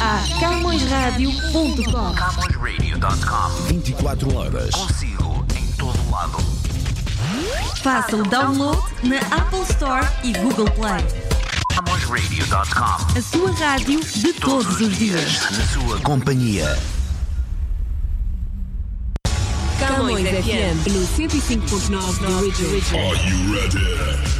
a camõesradio.com. CamõesRadio.com 24 horas. Consigo em todo lado. Faça o download na Apple Store e Google Play. CamõesRadio.com A sua rádio de todos os dias. Na sua companhia. Camões FM no 105.9 do Original.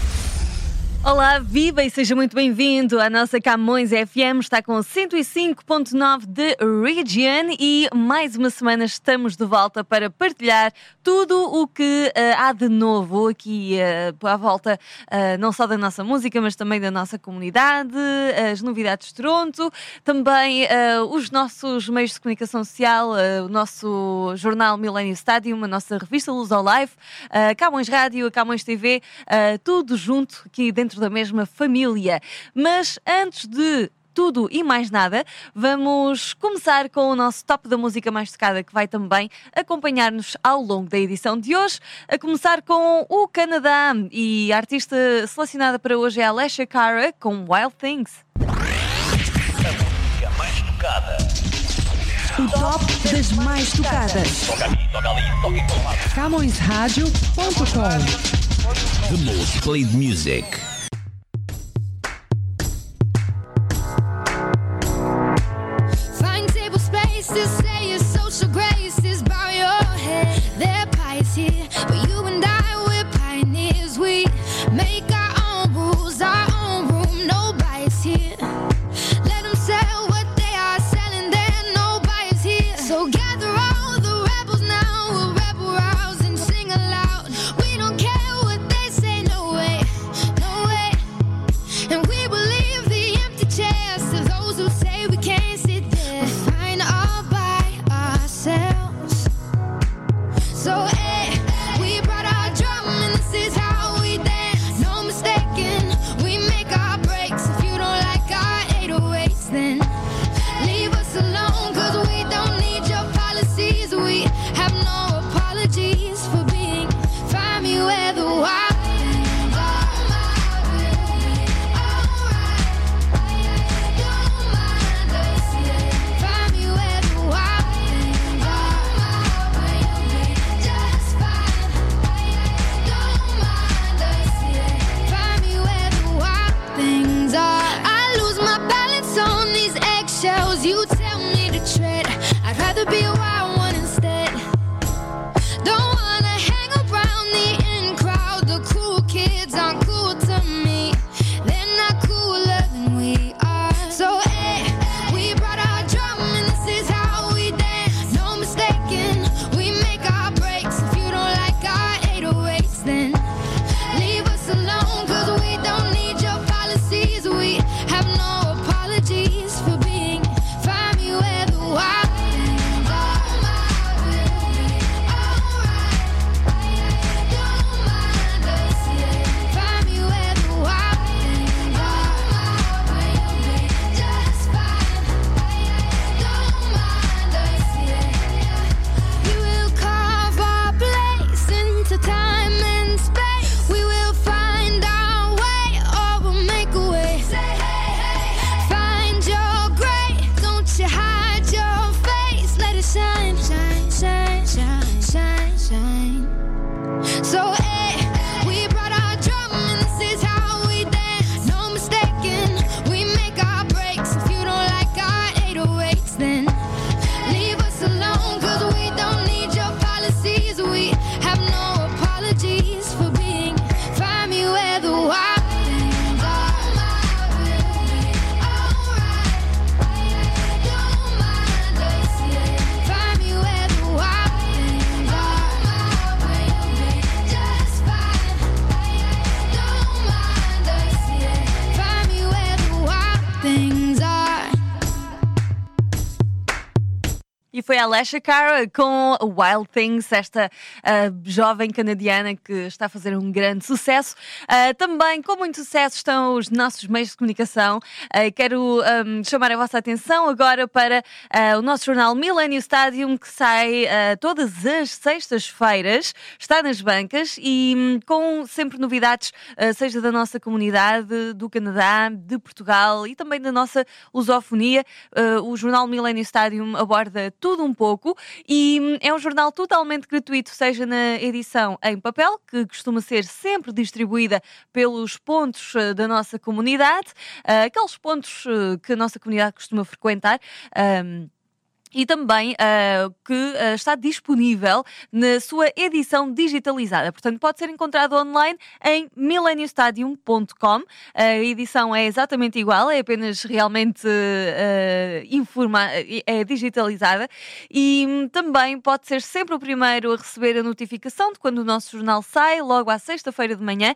Olá, viva e seja muito bem-vindo. A nossa Camões FM está com 105.9 de Region e mais uma semana estamos de volta para partilhar tudo o que eh, há de novo aqui eh, à volta, eh, não só da nossa música, mas também da nossa comunidade, as novidades de Toronto, também os nossos meios de comunicação social, o nosso jornal Millennium Stadium, a nossa revista Luz ao Live, Camões Rádio, Camões TV, tudo junto aqui dentro da mesma família. Mas antes de tudo e mais nada, vamos começar com o nosso top da música mais tocada que vai também acompanhar-nos ao longo da edição de hoje, a começar com o Canadá e a artista selecionada para hoje é a Alessia Cara com Wild Things. A mais tocada. O top das mais tocadas. Toca aqui, toca ali, toca em todo lado. The most played music. Head. Their pies here, but you and I, E foi a Alessia Cara com Wild Things, esta uh, jovem canadiana que está a fazer um grande sucesso. Uh, também, com muito sucesso, estão os nossos meios de comunicação. Uh, quero um, chamar a vossa atenção agora para o nosso jornal Millennium Stadium, que sai todas as sextas-feiras, está nas bancas e um, com sempre novidades, seja da nossa comunidade, do Canadá, de Portugal e também da nossa lusofonia. o jornal Millennium Stadium aborda tudo um pouco e hum, é um jornal totalmente gratuito, seja na edição em papel, que costuma ser sempre distribuída pelos pontos eh, da nossa comunidade, uh, aqueles pontos uh, que a nossa comunidade costuma frequentar. Um, e também uh, que uh, está disponível na sua edição digitalizada. Portanto, pode ser encontrado online em millenniumstadium.com. A edição é exatamente igual, é apenas realmente uh, informa é digitalizada e um, também pode ser sempre o primeiro a receber a notificação de quando o nosso jornal sai, logo à sexta-feira de manhã,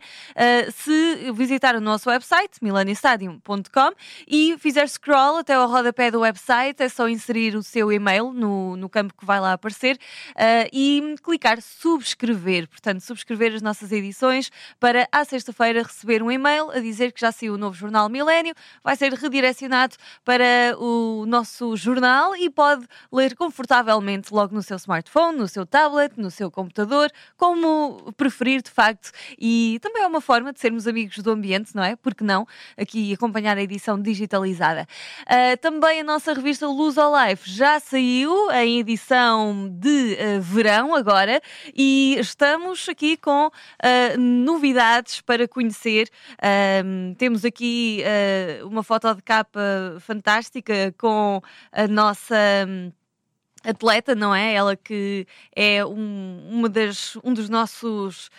se visitar o nosso website, millenniumstadium.com e fizer scroll até ao rodapé do website, é só inserir o seu seu e-mail no, no campo que vai lá aparecer uh, e clicar subscrever. Portanto, subscrever as nossas edições para à sexta-feira receber um e-mail a dizer que já saiu o novo jornal Milênio, vai ser redirecionado para o nosso jornal e pode ler confortavelmente logo no seu smartphone, no seu tablet, no seu computador, como preferir de facto. E também é uma forma de sermos amigos do ambiente, não é? Porque não? Aqui acompanhar a edição digitalizada. Uh, também a nossa revista Luz ao Life já saiu em edição de uh, verão agora e estamos aqui com uh, novidades para conhecer. Uh, temos aqui eh, uma foto de capa fantástica com a nossa. Um, atleta, não é? Ela que é um, uma das, um dos nossos,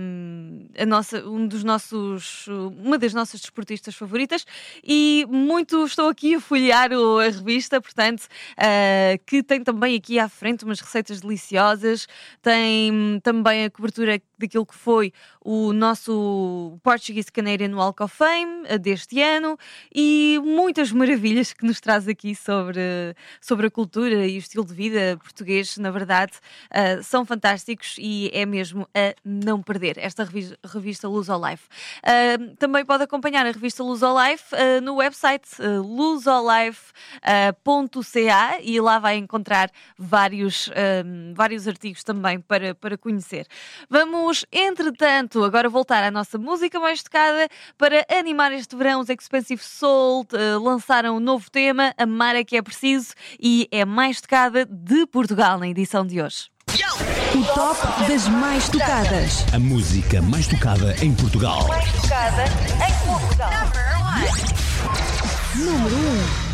um, a nossa, um dos nossos, uma das nossas desportistas favoritas e muito estou aqui a folhear a revista, portanto, uh, que tem também aqui à frente umas receitas deliciosas, tem também a cobertura daquilo que foi o nosso Portuguese Canadian Walk of Fame deste ano e muitas maravilhas que nos traz aqui sobre, sobre a cultura e o estilo de vida português, na verdade, uh, são fantásticos e é mesmo a não perder esta revista, revista Luz ao Life. Uh, também pode acompanhar a revista Luz ao Life uh, no website uh, luzolife.ca e lá vai encontrar vários, vários artigos também para, para conhecer. Vamos, entretanto, agora voltar à nossa música mais tocada para animar este verão. Os Expensive Soul lançaram um novo tema, Amar é que é preciso, e é mais tocada de Portugal na edição de hoje. O top das mais tocadas. A música mais tocada em Portugal. Mais tocada em Portugal. Número 1. Um.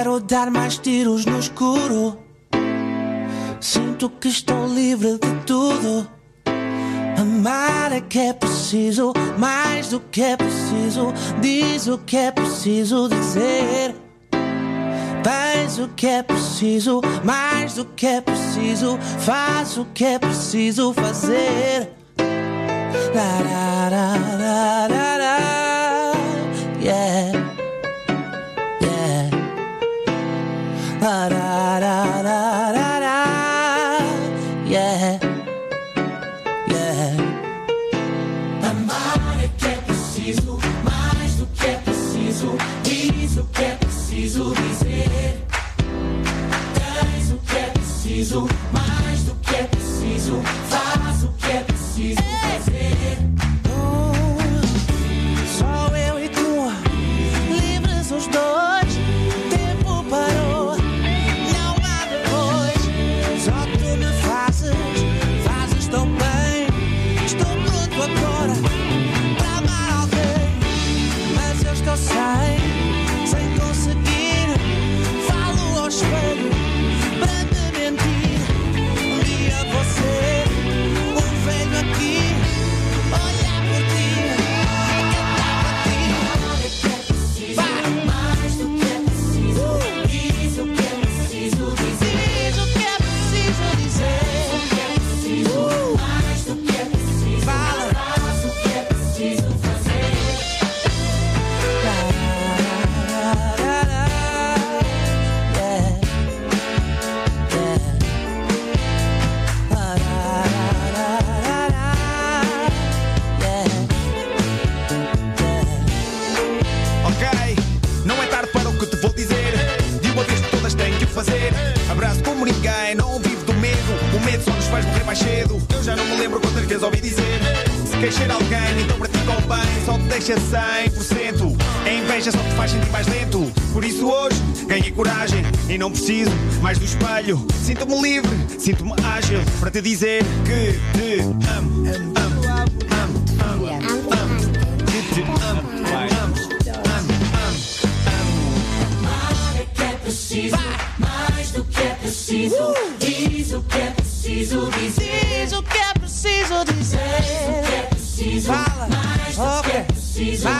Quero dar mais tiros no escuro. Sinto que estou livre de tudo. Amar é que é preciso, mais do que é preciso. Diz o que é preciso dizer. Faz o que é preciso, mais do que é preciso. Faz o que é preciso fazer. La, queixar alguém, então para ti convém, só te deixa 100%. A inveja só te faz sentir mais lento. Por isso hoje ganhei coragem e não preciso mais do espelho. Sinto-me livre, sinto-me ágil para te dizer que te amo. amo, amo, amo, amo, amo. Que te amo, amo, amo, amo. que é preciso, mais do que é preciso. Diz o que é preciso. Diz Fala. mais do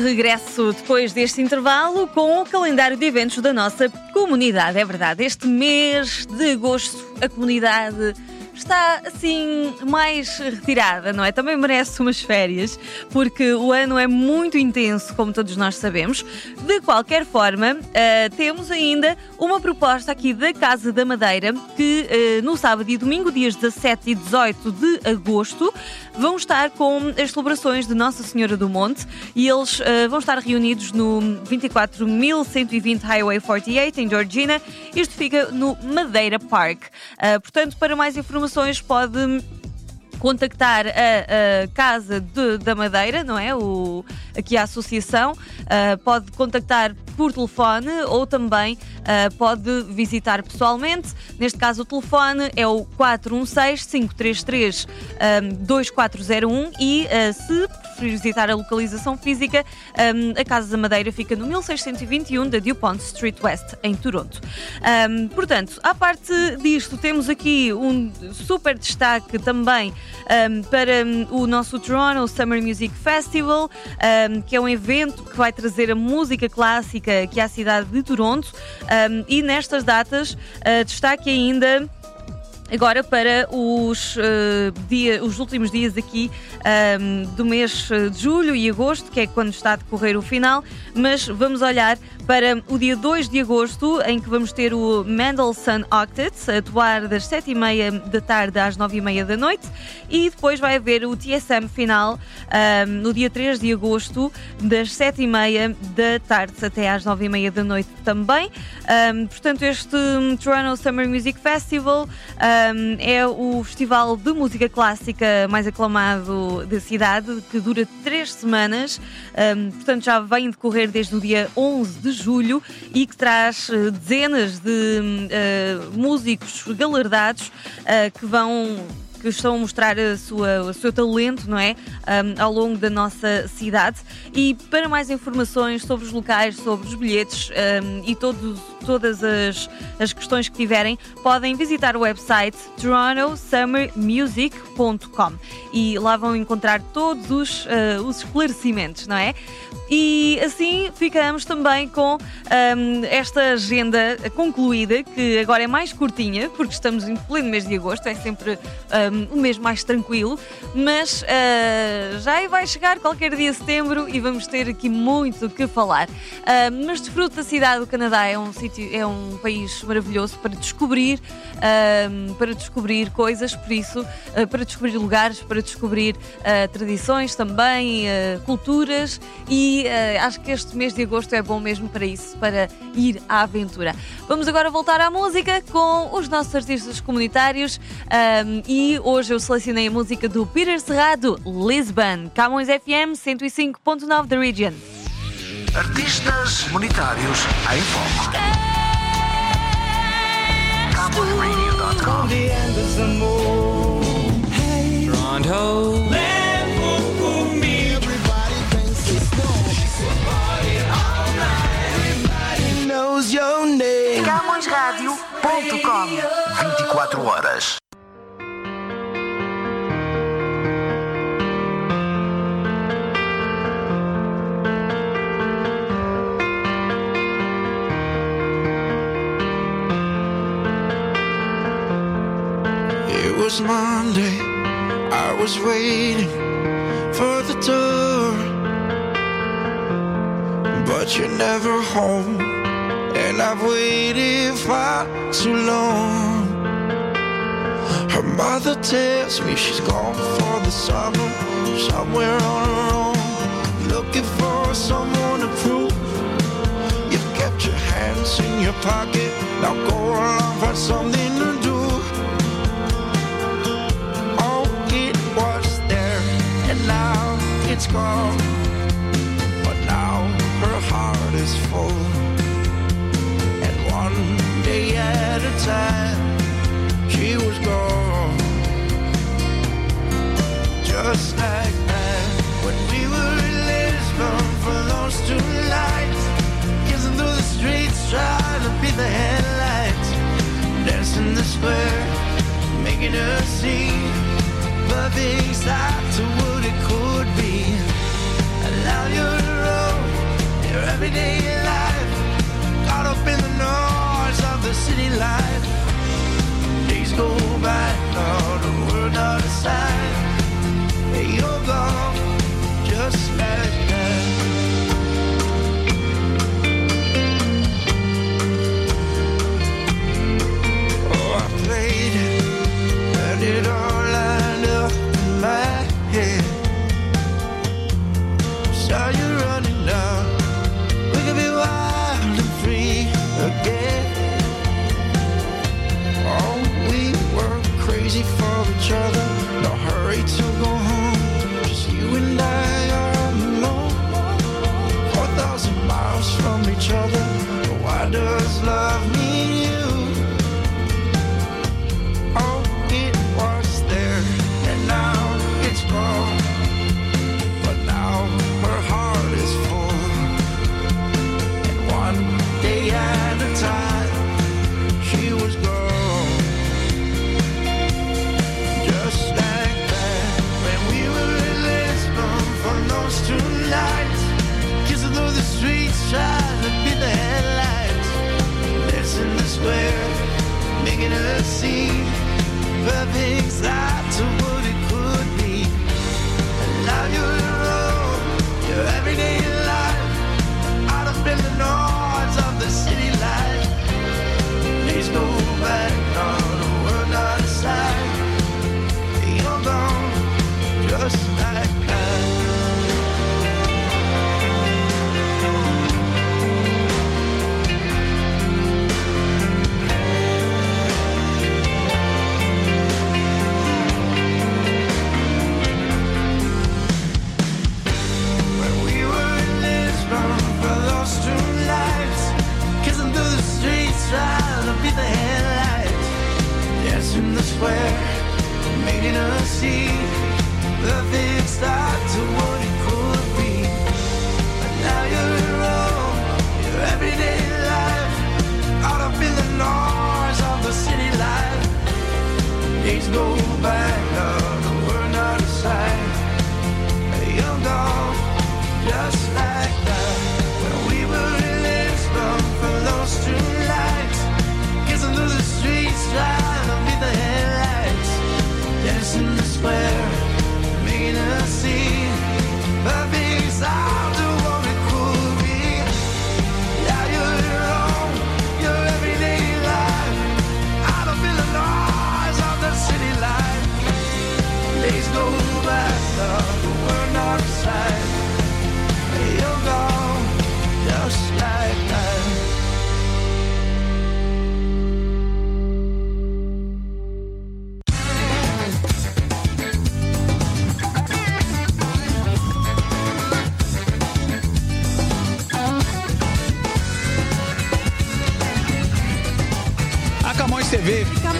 regresso depois deste intervalo com o calendário de eventos da nossa comunidade. É verdade, este mês de agosto a comunidade está assim mais retirada, não é? Também merece umas férias, porque o ano é muito intenso, como todos nós sabemos. De qualquer forma, eh, temos ainda uma proposta aqui da Casa da Madeira que eh, no sábado e domingo, dias 17 e 18 de agosto, vão estar com as celebrações de Nossa Senhora do Monte e eles eh, vão estar reunidos no 24.120 Highway 48 em Georgina. Isto fica no Madeira Park. Portanto, para mais informações pode contactar a, a Casa de- da Madeira, não é? O, aqui a associação, ah, pode contactar por telefone ou também ah, pode visitar pessoalmente. Neste caso, o telefone é o 416-533-2401 e ah, se preferir visitar a localização física, ah, a Casa da Madeira fica no 1621 da DuPont Street West, em Toronto. Ah, portanto, à parte disto, temos aqui um super destaque também um, para um, o nosso Toronto Summer Music Festival, um, que é um evento que vai trazer a música clássica aqui à cidade de Toronto. Um, e nestas datas, uh, destaque ainda. Agora para os, uh, dia- os últimos dias aqui um, do mês uh, de julho e agosto, que é quando está a decorrer o final, mas vamos olhar para o dia 2 de agosto, em que vamos ter o Mendelssohn Octet, a atuar das 7h30 da tarde às 9h30 da noite, e depois vai haver o TSM final um, no dia 3 de agosto, das 7h30 da tarde até às 9h30 da noite também. Um, portanto, este Toronto Summer Music Festival um, é o festival de música clássica mais aclamado da cidade, que dura três semanas, portanto já vem decorrer desde o dia 11 de julho e que traz eh, dezenas de eh, músicos galardados eh, que vão que estão a mostrar a sua, o seu talento, não é? Um, ao longo da nossa cidade. E para mais informações sobre os locais, sobre os bilhetes um, e todos, todas as, as questões que tiverem, podem visitar o website torontosummermusic.com e lá vão encontrar todos os, uh, os esclarecimentos, não é? E assim ficamos também com um, esta agenda concluída, que agora é mais curtinha, porque estamos em pleno mês de agosto, é sempre um, mês mais tranquilo, mas uh, já vai chegar qualquer dia setembro e vamos ter aqui muito o que falar. Uh, mas desfruto da cidade do Canadá, é um sítio, é um país maravilhoso para descobrir, uh, para descobrir coisas, por isso, para descobrir lugares, para descobrir tradições também, culturas e acho que este mês de agosto é bom mesmo para isso, para ir à aventura. Vamos agora voltar à música com os nossos artistas comunitários um, e hoje eu selecionei a música do Peter Serrado, Lisbon, Camões FM 105.9 da Region. Artistas comunitários em foco. CamõesRadio.com. CamõesRádio.com 24 horas. Was Monday, I was waiting for the door, but you're never home. And I've waited far too long. Her mother tells me she's gone for the summer, somewhere on her own, looking for someone to prove. You've kept your hands in your pocket, now go along, find something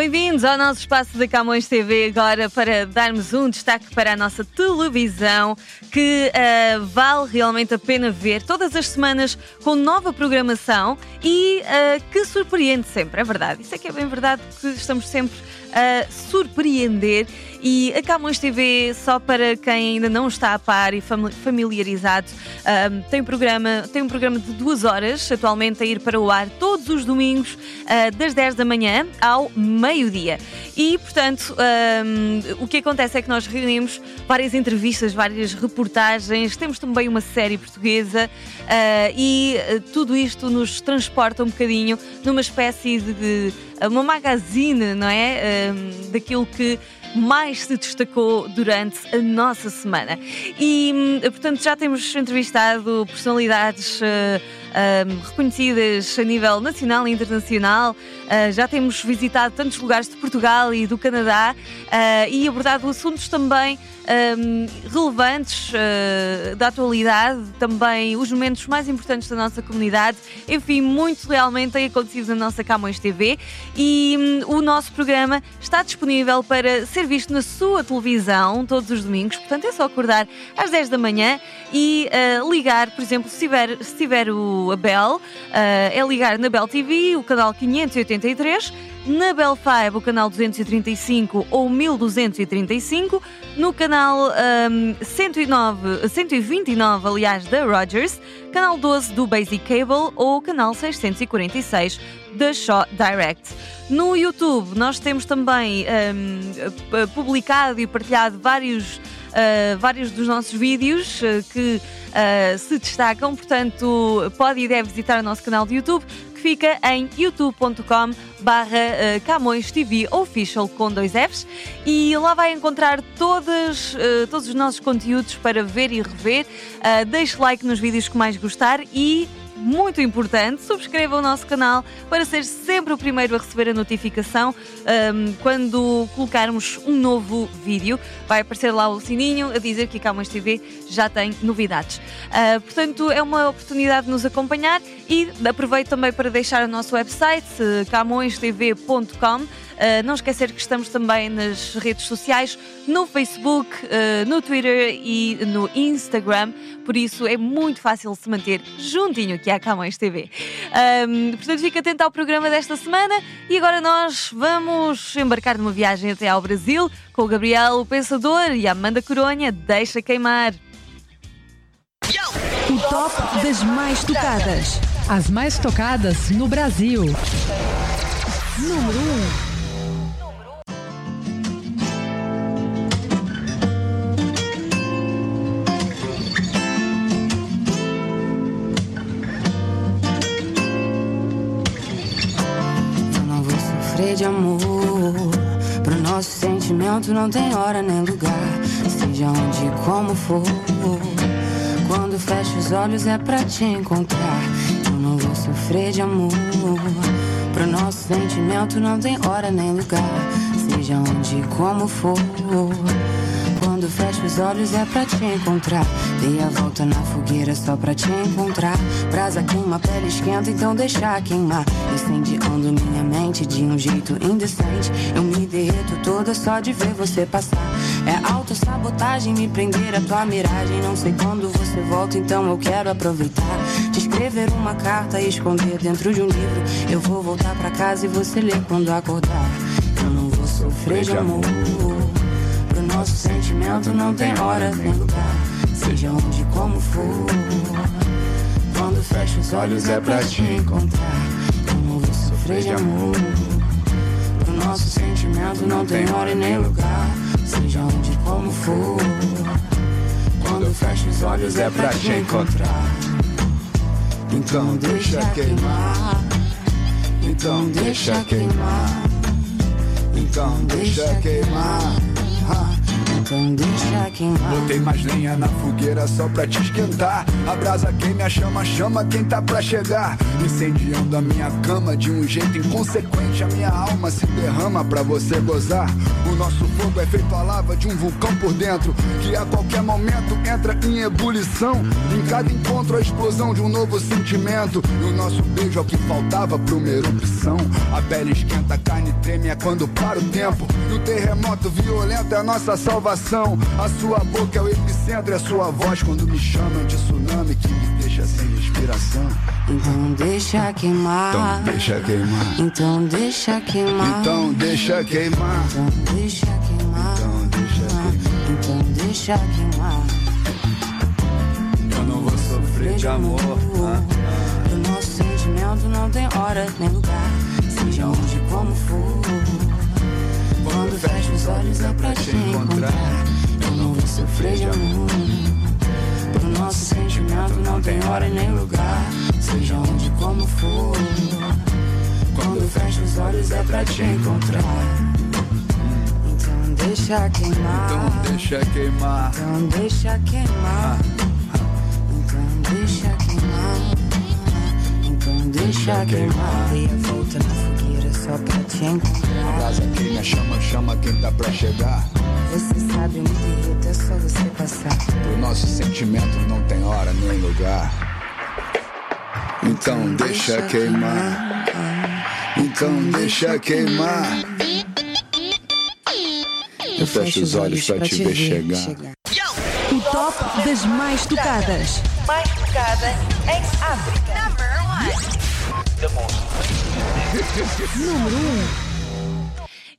Bem-vindos ao nosso espaço da Camões TV agora para darmos um destaque para a nossa televisão que ah, vale realmente a pena ver todas as semanas com nova programação e ah, que surpreende sempre, é verdade. Isso é que é bem verdade que estamos sempre a surpreender e a Camões TV, só para quem ainda não está a par e fami- familiarizado, ahm, tem, um programa, tem um programa de duas horas, atualmente a ir para o ar todos os domingos, ah, das 10 da manhã ao meio-dia. E, portanto, ahm, o que acontece é que nós reunimos várias entrevistas, várias reportagens, temos também uma série portuguesa ah, e ah, tudo isto nos transporta um bocadinho numa espécie de, de uma magazine, não é? Ahm, daquilo que mais se destacou durante a nossa semana. E, hum, portanto, já temos entrevistado personalidades ah, ah, reconhecidas a nível nacional e internacional, ah, já temos visitado tantos lugares de Portugal e do Canadá ah, e abordado assuntos também hum, relevantes ah, da atualidade, também os momentos mais importantes da nossa comunidade. Enfim, muito realmente tem acontecido na nossa Camões TV e hum, o nosso programa está disponível para ser visto na sua televisão todos os domingos. Portanto, é só acordar às 10 da manhã e ligar, por exemplo, se tiver, se tiver o, a Bell, ah, é ligar na Bell TV, o canal 583. Na Bell 5, o canal 235 ou 1235, no canal hum, 109, 129, aliás, da Rogers, canal 12 do Basic Cable ou canal 646 da Shaw Direct. No YouTube, nós temos também hum, p- publicado e partilhado vários, uh, vários dos nossos vídeos uh, que uh, se destacam, portanto, pode e deve visitar o nosso canal de YouTube que fica em youtube.com barra Camões TV Official com dois Fs e lá vai encontrar todas, eh, todos os nossos conteúdos para ver e rever. Deixe like nos vídeos que mais gostar e muito importante, subscreva o nosso canal para ser sempre o primeiro a receber a notificação ahm, quando colocarmos um novo vídeo. Vai aparecer lá o sininho a dizer que a Camões TV já tem novidades. Ah, portanto, é uma oportunidade de nos acompanhar e aproveito também para deixar o nosso website camõestv.com. Uh, não esquecer que estamos também nas redes sociais, no Facebook, uh, no Twitter e no Instagram, por isso é muito fácil se manter juntinho aqui à Camões TV. Um, portanto, fica atento ao programa desta semana e agora nós vamos embarcar numa viagem até ao Brasil com o Gabriel, o Pensador e a Amanda Coronha. Deixa queimar. O top das mais tocadas. As mais tocadas no Brasil. Número 1. Eu de amor. Pro nosso sentimento não tem hora nem lugar. Seja onde como for. Quando fecho os olhos é pra te encontrar. Eu não vou sofrer de amor. Pro nosso sentimento não tem hora nem lugar. Seja onde como for. Quando fecho os olhos é pra te encontrar. Dei a volta na fogueira só pra te encontrar. Brasa queima, pele esquenta, então deixa queimar. Incendiando minha mente de um jeito indecente. Eu me derreto toda só de ver você passar. É autossabotagem me prender a tua miragem. Não sei quando você volta, então eu quero aproveitar. Te escrever uma carta e esconder dentro de um livro. Eu vou voltar pra casa e você lê quando acordar. Eu não vou sofrer de amor. Nosso sentimento não tem hora nem lugar. Seja onde como for. Quando fecho os olhos é pra te encontrar. Eu não vou sofrer de amor. Pro nosso sentimento não tem hora e nem lugar. Seja onde como for. Quando fecho os olhos é pra te encontrar. Então deixa queimar. Então deixa queimar. Então deixa queimar. Botei mais lenha na fogueira só pra te esquentar. A brasa queima, a chama, chama quem tá pra chegar. Incendiando a minha cama de um jeito inconsequente. A minha alma se derrama pra você gozar. O nosso fogo é feito a lava de um vulcão por dentro. Que a qualquer momento entra em ebulição. Em cada encontro, a explosão de um novo sentimento. E o nosso beijo é o que faltava pra uma erupção. A pele esquenta, a carne treme é quando para o tempo. E o terremoto violento é a nossa salvação. A sua boca é o epicentro, é a sua voz quando me chamam de tsunami que me deixa sem respiração. Então deixa queimar. Então deixa queimar. Então deixa queimar. Então deixa queimar. Então deixa queimar. Então deixa queimar. Eu não vou sofrer de amor. Ah, O nosso sentimento não tem hora nem lugar. Seja onde como for. Quando fecho os olhos é pra te encontrar. Eu não vou sofrer de amor. Pro nosso sentimento não tem hora nem lugar. Seja onde como for. Quando fecho os olhos é pra te encontrar. Então deixa queimar. Então deixa queimar. Então deixa queimar. Então deixa queimar. Então deixa queimar. E a volta na fogueira só pra te A encontrar. brasa queima, chama, chama quem tá pra chegar. Você sabe onde derreta, é só você passar. Pro nosso sentimento não tem hora nem lugar. Então deixa queimar. Então deixa queimar. Eu fecho os olhos pra te ver chegar. O top das mais tocadas. Mais tocada em África. Número 1.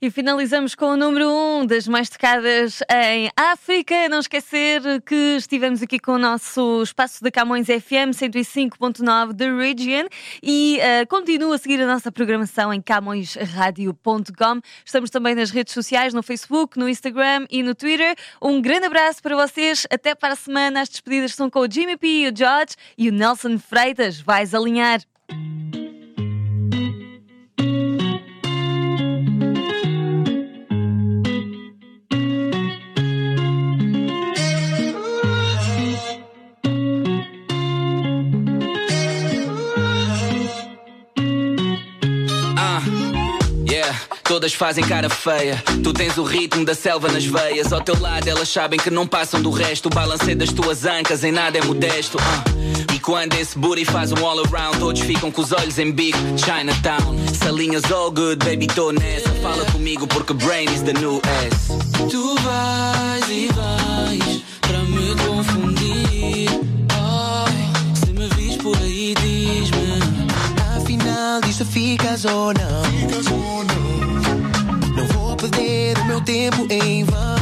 E finalizamos com o número 1 um das mais tocadas em África. Não esquecer que estivemos aqui com o nosso espaço da Camões FM 105.9 da Region e uh, continua a seguir a nossa programação em camõesradio.com. Estamos também nas redes sociais, no Facebook, no Instagram e no Twitter. Um grande abraço para vocês. Até para a semana. As despedidas são com o Jimmy P, o George e o Nelson Freitas. Vais alinhar. Todas fazem cara feia. Tu tens o ritmo da selva nas veias. Ao teu lado, elas sabem que não passam do resto. O balanceio das tuas ancas em nada é modesto. ah. E quando esse booty faz um all around, todos ficam com os olhos em bico. Chinatown, salinhas all good, baby, tô nessa. Fala comigo porque brain is the new S. Tu vais e vais para me confundir. Ai, se me vis por aí, diz-me. Afinal, disto ficas ou não? Não tempo em vão.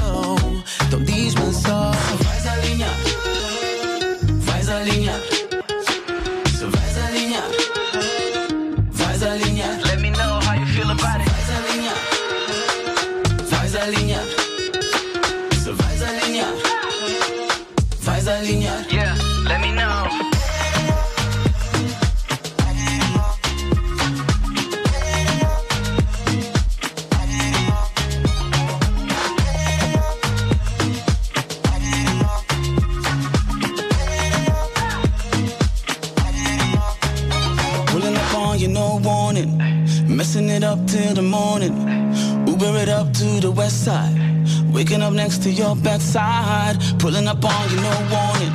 To your bedside. Pulling up on you, no warning.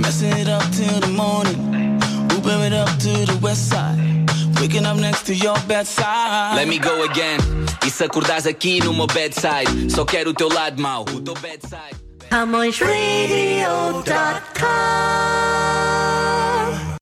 Messing it up till the morning. Uber it up to the west side. Waking up next to your bedside. Let me go again. E se acordares aqui no meu bedside, só quero o teu lado mau. O teu bedside. CamõesRadio.com